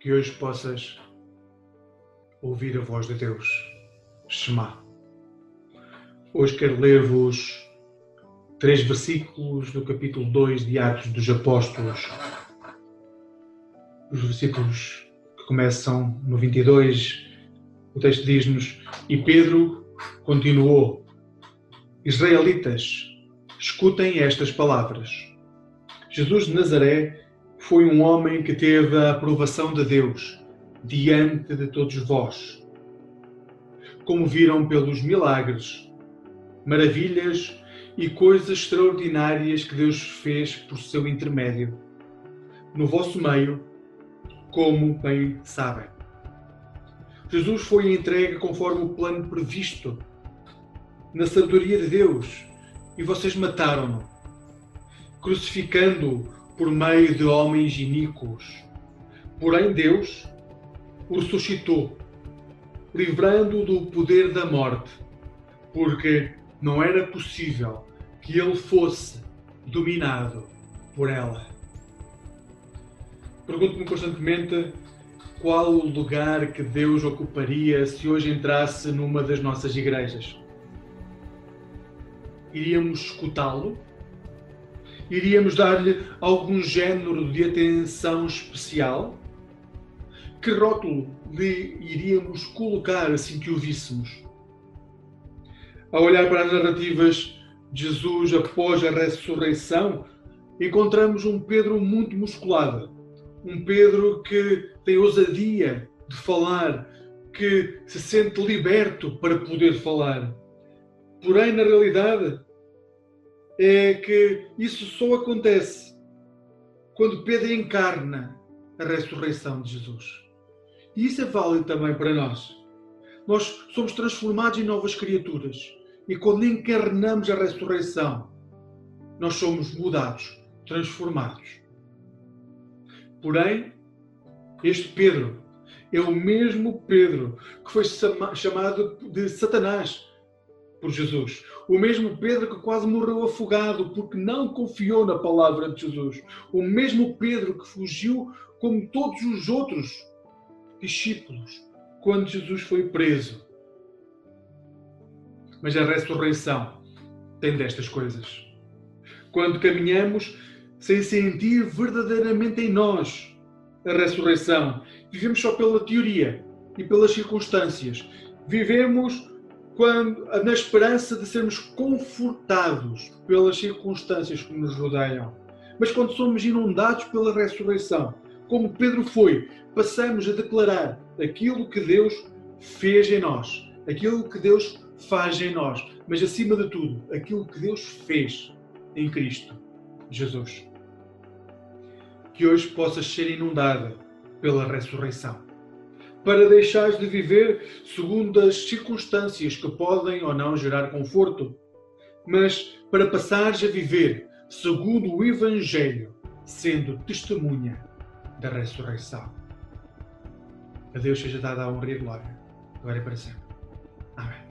que hoje possas ouvir a voz de Deus. Shema. Hoje quero ler-vos três versículos do capítulo 2 de Atos dos Apóstolos. Os versículos que começam no 22, o texto diz-nos: E Pedro continuou: Israelitas, escutem estas palavras. Jesus de Nazaré foi um homem que teve a aprovação de Deus diante de todos vós. Como viram pelos milagres, maravilhas e coisas extraordinárias que Deus fez por seu intermédio, no vosso meio, como bem sabem. Jesus foi entregue conforme o plano previsto, na sabedoria de Deus, e vocês mataram-no, crucificando-o por meio de homens iníquos. Porém, Deus o ressuscitou, livrando-o do poder da morte, porque não era possível que ele fosse dominado por ela. Pergunto-me constantemente qual o lugar que Deus ocuparia se hoje entrasse numa das nossas igrejas. Iríamos escutá-lo? Iríamos dar-lhe algum género de atenção especial? Que rótulo lhe iríamos colocar assim que o víssemos? Ao olhar para as narrativas de Jesus após a ressurreição, encontramos um Pedro muito musculado, um Pedro que tem ousadia de falar, que se sente liberto para poder falar. Porém, na realidade, é que isso só acontece quando Pedro encarna a ressurreição de Jesus. E isso é válido também para nós. Nós somos transformados em novas criaturas. E quando encarnamos a ressurreição, nós somos mudados, transformados. Porém, este Pedro é o mesmo Pedro que foi chamado de Satanás por Jesus. O mesmo Pedro que quase morreu afogado porque não confiou na palavra de Jesus. O mesmo Pedro que fugiu como todos os outros discípulos quando Jesus foi preso. Mas a ressurreição tem destas coisas. Quando caminhamos sem sentir verdadeiramente em nós a ressurreição, vivemos só pela teoria e pelas circunstâncias. Vivemos quando, na esperança de sermos confortados pelas circunstâncias que nos rodeiam. Mas quando somos inundados pela ressurreição, como Pedro foi, passamos a declarar aquilo que Deus fez em nós, aquilo que Deus faz em nós, mas acima de tudo, aquilo que Deus fez em Cristo Jesus. Que hoje possas ser inundada pela ressurreição para deixares de viver segundo as circunstâncias que podem ou não gerar conforto, mas para passares a viver segundo o Evangelho, sendo testemunha da ressurreição. A Deus seja dada a honra e a glória, agora e para sempre. Amém.